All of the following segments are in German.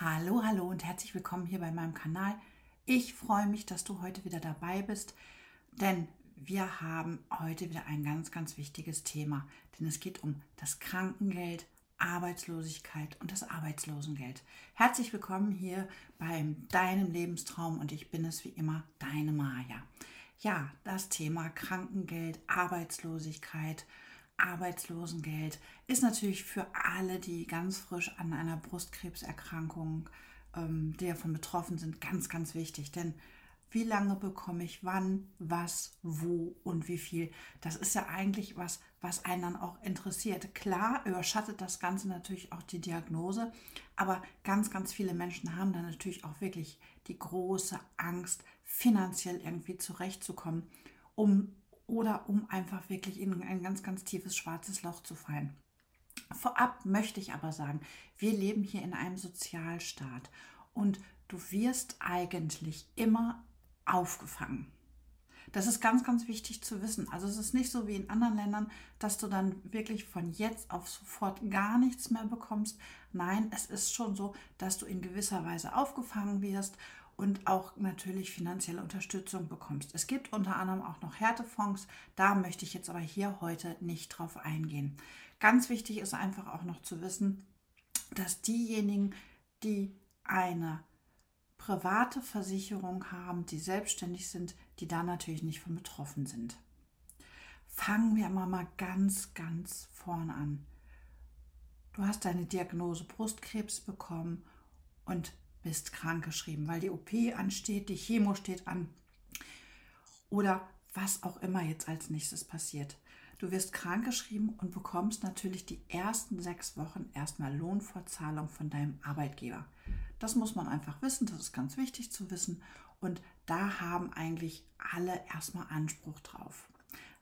Hallo, hallo und herzlich willkommen hier bei meinem Kanal. Ich freue mich, dass du heute wieder dabei bist, denn wir haben heute wieder ein ganz, ganz wichtiges Thema. Denn es geht um das Krankengeld, Arbeitslosigkeit und das Arbeitslosengeld. Herzlich willkommen hier beim Deinem Lebenstraum und ich bin es wie immer, deine Maja. Ja, das Thema Krankengeld, Arbeitslosigkeit, Arbeitslosengeld ist natürlich für alle, die ganz frisch an einer Brustkrebserkrankung, ähm, die davon betroffen sind, ganz, ganz wichtig. Denn wie lange bekomme ich wann, was, wo und wie viel? Das ist ja eigentlich was, was einen dann auch interessiert. Klar überschattet das Ganze natürlich auch die Diagnose, aber ganz, ganz viele Menschen haben dann natürlich auch wirklich die große Angst, finanziell irgendwie zurechtzukommen, um oder um einfach wirklich in ein ganz, ganz tiefes schwarzes Loch zu fallen. Vorab möchte ich aber sagen, wir leben hier in einem Sozialstaat und du wirst eigentlich immer aufgefangen. Das ist ganz, ganz wichtig zu wissen. Also es ist nicht so wie in anderen Ländern, dass du dann wirklich von jetzt auf sofort gar nichts mehr bekommst. Nein, es ist schon so, dass du in gewisser Weise aufgefangen wirst und auch natürlich finanzielle Unterstützung bekommst. Es gibt unter anderem auch noch Härtefonds, da möchte ich jetzt aber hier heute nicht drauf eingehen. Ganz wichtig ist einfach auch noch zu wissen, dass diejenigen, die eine private Versicherung haben, die selbstständig sind, die da natürlich nicht von betroffen sind. Fangen wir mal ganz, ganz vorne an. Du hast deine Diagnose Brustkrebs bekommen und bist krankgeschrieben, weil die OP ansteht, die Chemo steht an oder was auch immer jetzt als nächstes passiert. Du wirst krankgeschrieben und bekommst natürlich die ersten sechs Wochen erstmal Lohnfortzahlung von deinem Arbeitgeber. Das muss man einfach wissen, das ist ganz wichtig zu wissen und da haben eigentlich alle erstmal Anspruch drauf.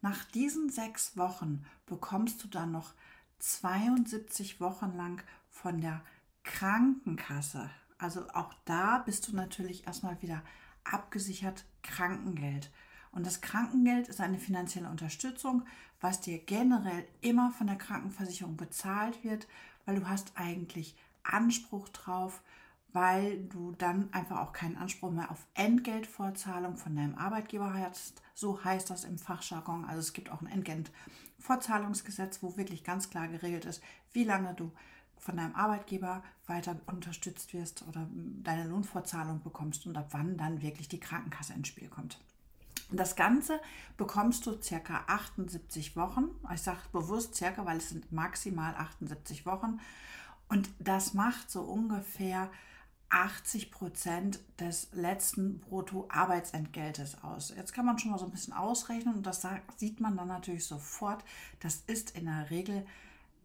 Nach diesen sechs Wochen bekommst du dann noch 72 Wochen lang von der Krankenkasse also auch da bist du natürlich erstmal wieder abgesichert Krankengeld. Und das Krankengeld ist eine finanzielle Unterstützung, was dir generell immer von der Krankenversicherung bezahlt wird, weil du hast eigentlich Anspruch drauf, weil du dann einfach auch keinen Anspruch mehr auf Entgeltvorzahlung von deinem Arbeitgeber hast. So heißt das im Fachjargon. Also es gibt auch ein Entgeltvorzahlungsgesetz, wo wirklich ganz klar geregelt ist, wie lange du von deinem Arbeitgeber weiter unterstützt wirst oder deine Lohnfortzahlung bekommst und ab wann dann wirklich die Krankenkasse ins Spiel kommt. Das Ganze bekommst du circa 78 Wochen. Ich sage bewusst circa, weil es sind maximal 78 Wochen. Und das macht so ungefähr 80 Prozent des letzten Brutto-Arbeitsentgeltes aus. Jetzt kann man schon mal so ein bisschen ausrechnen und das sieht man dann natürlich sofort. Das ist in der Regel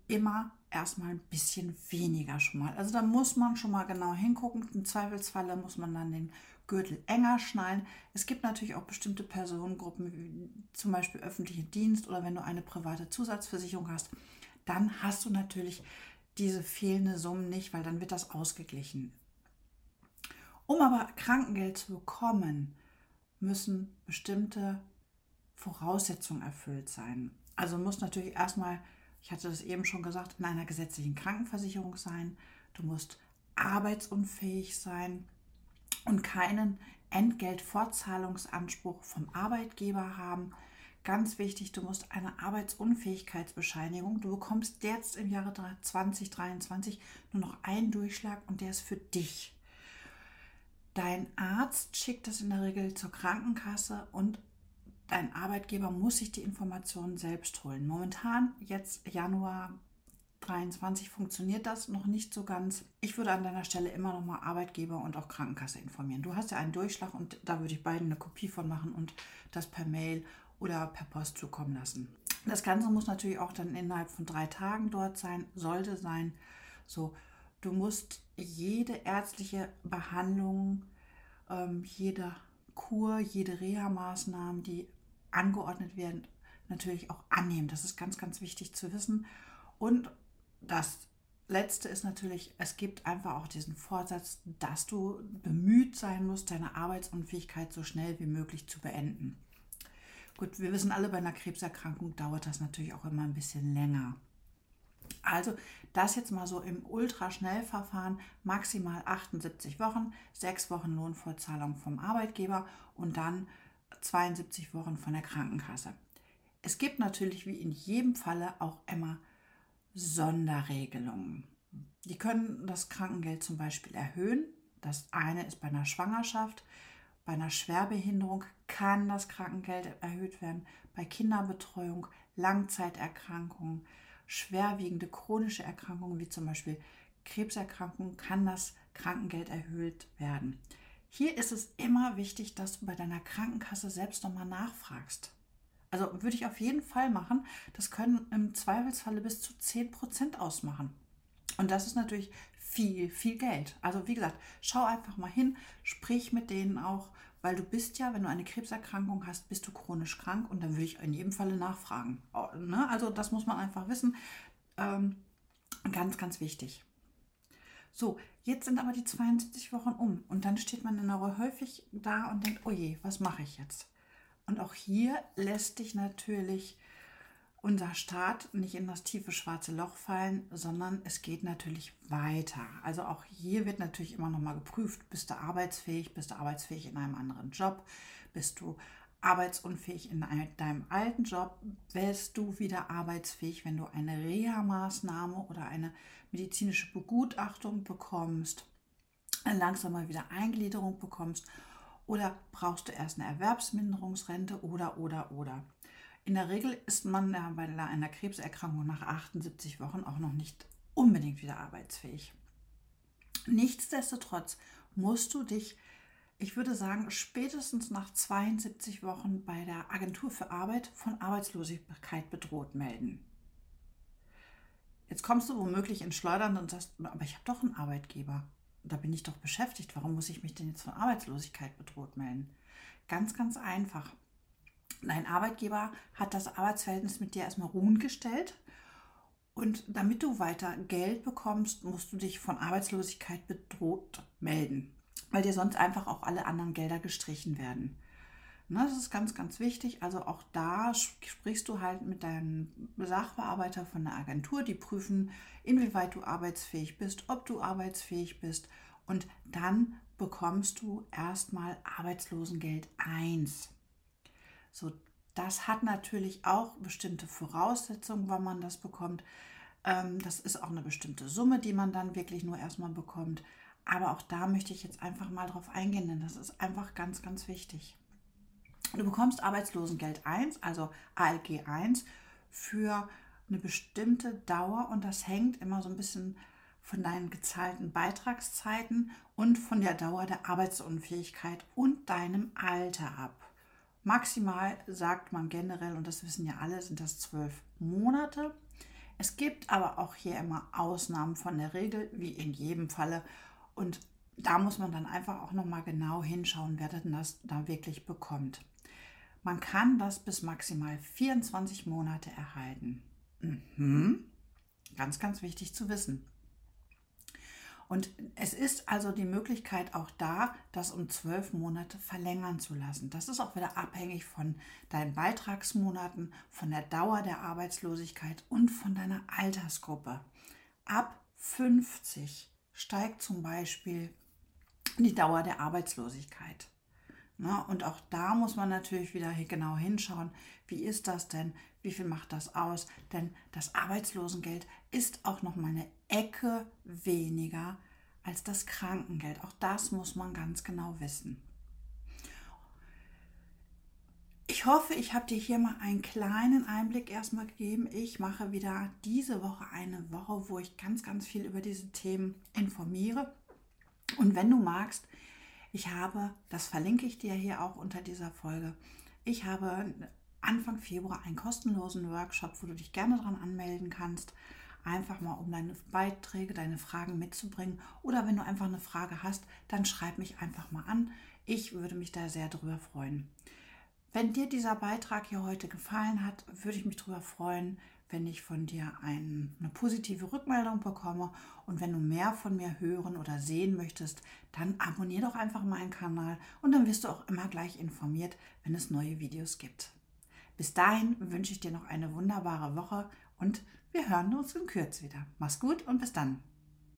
immer erstmal ein bisschen weniger schon mal. Also da muss man schon mal genau hingucken. Im Zweifelsfalle muss man dann den Gürtel enger schnallen. Es gibt natürlich auch bestimmte Personengruppen, wie zum Beispiel öffentlichen Dienst oder wenn du eine private Zusatzversicherung hast, dann hast du natürlich diese fehlende Summen nicht, weil dann wird das ausgeglichen. Um aber Krankengeld zu bekommen, müssen bestimmte Voraussetzungen erfüllt sein. Also muss natürlich erstmal ich hatte das eben schon gesagt, in einer gesetzlichen Krankenversicherung sein. Du musst arbeitsunfähig sein und keinen Entgeltfortzahlungsanspruch vom Arbeitgeber haben. Ganz wichtig, du musst eine Arbeitsunfähigkeitsbescheinigung. Du bekommst jetzt im Jahre 2023 nur noch einen Durchschlag und der ist für dich. Dein Arzt schickt das in der Regel zur Krankenkasse und dein Arbeitgeber muss sich die Informationen selbst holen. Momentan, jetzt Januar 23, funktioniert das noch nicht so ganz. Ich würde an deiner Stelle immer noch mal Arbeitgeber und auch Krankenkasse informieren. Du hast ja einen Durchschlag und da würde ich beiden eine Kopie von machen und das per Mail oder per Post zukommen lassen. Das Ganze muss natürlich auch dann innerhalb von drei Tagen dort sein, sollte sein. So, du musst jede ärztliche Behandlung, ähm, jede Kur, jede Reha-Maßnahmen, die angeordnet werden, natürlich auch annehmen. Das ist ganz, ganz wichtig zu wissen. Und das Letzte ist natürlich, es gibt einfach auch diesen Vorsatz, dass du bemüht sein musst, deine Arbeitsunfähigkeit so schnell wie möglich zu beenden. Gut, wir wissen alle, bei einer Krebserkrankung dauert das natürlich auch immer ein bisschen länger. Also das jetzt mal so im Ultraschnellverfahren, maximal 78 Wochen, 6 Wochen Lohnfortzahlung vom Arbeitgeber und dann 72 Wochen von der Krankenkasse. Es gibt natürlich wie in jedem Falle auch immer Sonderregelungen. Die können das Krankengeld zum Beispiel erhöhen. Das eine ist bei einer Schwangerschaft. Bei einer Schwerbehinderung kann das Krankengeld erhöht werden. Bei Kinderbetreuung, Langzeiterkrankungen, schwerwiegende chronische Erkrankungen wie zum Beispiel Krebserkrankungen kann das Krankengeld erhöht werden. Hier ist es immer wichtig, dass du bei deiner Krankenkasse selbst nochmal nachfragst. Also würde ich auf jeden Fall machen. Das können im Zweifelsfalle bis zu 10% ausmachen. Und das ist natürlich viel, viel Geld. Also wie gesagt, schau einfach mal hin, sprich mit denen auch, weil du bist ja, wenn du eine Krebserkrankung hast, bist du chronisch krank und dann würde ich in jedem Falle nachfragen. Ne? Also das muss man einfach wissen. Ähm, ganz, ganz wichtig. So, jetzt sind aber die 72 Wochen um und dann steht man in der häufig da und denkt, oh je, was mache ich jetzt? Und auch hier lässt dich natürlich unser Staat nicht in das tiefe schwarze Loch fallen, sondern es geht natürlich weiter. Also auch hier wird natürlich immer noch mal geprüft, bist du arbeitsfähig, bist du arbeitsfähig in einem anderen Job, bist du arbeitsunfähig in deinem alten Job, wärst du wieder arbeitsfähig, wenn du eine Reha-Maßnahme oder eine medizinische Begutachtung bekommst, langsam mal wieder Eingliederung bekommst oder brauchst du erst eine Erwerbsminderungsrente oder oder oder. In der Regel ist man bei einer Krebserkrankung nach 78 Wochen auch noch nicht unbedingt wieder arbeitsfähig. Nichtsdestotrotz musst du dich, ich würde sagen, spätestens nach 72 Wochen bei der Agentur für Arbeit von Arbeitslosigkeit bedroht melden. Jetzt kommst du womöglich ins Schleudern und sagst, aber ich habe doch einen Arbeitgeber. Da bin ich doch beschäftigt. Warum muss ich mich denn jetzt von Arbeitslosigkeit bedroht melden? Ganz, ganz einfach. Dein Arbeitgeber hat das Arbeitsverhältnis mit dir erstmal ruhen gestellt. Und damit du weiter Geld bekommst, musst du dich von Arbeitslosigkeit bedroht melden, weil dir sonst einfach auch alle anderen Gelder gestrichen werden. Ne, das ist ganz, ganz wichtig. Also auch da sprichst du halt mit deinem Sachbearbeiter von der Agentur. Die prüfen, inwieweit du arbeitsfähig bist, ob du arbeitsfähig bist. Und dann bekommst du erstmal Arbeitslosengeld 1. So, das hat natürlich auch bestimmte Voraussetzungen, wann man das bekommt. Ähm, das ist auch eine bestimmte Summe, die man dann wirklich nur erstmal bekommt. Aber auch da möchte ich jetzt einfach mal drauf eingehen, denn das ist einfach ganz, ganz wichtig. Du bekommst Arbeitslosengeld 1, also ALG 1, für eine bestimmte Dauer und das hängt immer so ein bisschen von deinen gezahlten Beitragszeiten und von der Dauer der Arbeitsunfähigkeit und deinem Alter ab. Maximal sagt man generell, und das wissen ja alle, sind das zwölf Monate. Es gibt aber auch hier immer Ausnahmen von der Regel, wie in jedem Falle. Und da muss man dann einfach auch nochmal genau hinschauen, wer denn das da wirklich bekommt. Man kann das bis maximal 24 Monate erhalten. Mhm. Ganz, ganz wichtig zu wissen. Und es ist also die Möglichkeit auch da, das um zwölf Monate verlängern zu lassen. Das ist auch wieder abhängig von deinen Beitragsmonaten, von der Dauer der Arbeitslosigkeit und von deiner Altersgruppe. Ab 50 steigt zum Beispiel die Dauer der Arbeitslosigkeit. Na, und auch da muss man natürlich wieder genau hinschauen, wie ist das denn, wie viel macht das aus, denn das Arbeitslosengeld ist auch noch mal eine Ecke weniger als das Krankengeld. Auch das muss man ganz genau wissen. Ich hoffe, ich habe dir hier mal einen kleinen Einblick erstmal gegeben. Ich mache wieder diese Woche eine Woche, wo ich ganz, ganz viel über diese Themen informiere. Und wenn du magst, ich habe, das verlinke ich dir hier auch unter dieser Folge, ich habe Anfang Februar einen kostenlosen Workshop, wo du dich gerne daran anmelden kannst. Einfach mal, um deine Beiträge, deine Fragen mitzubringen. Oder wenn du einfach eine Frage hast, dann schreib mich einfach mal an. Ich würde mich da sehr drüber freuen. Wenn dir dieser Beitrag hier heute gefallen hat, würde ich mich darüber freuen, wenn ich von dir ein, eine positive Rückmeldung bekomme. Und wenn du mehr von mir hören oder sehen möchtest, dann abonniere doch einfach meinen Kanal und dann wirst du auch immer gleich informiert, wenn es neue Videos gibt. Bis dahin wünsche ich dir noch eine wunderbare Woche und Wir hören uns in Kürze wieder. Mach's gut und bis dann.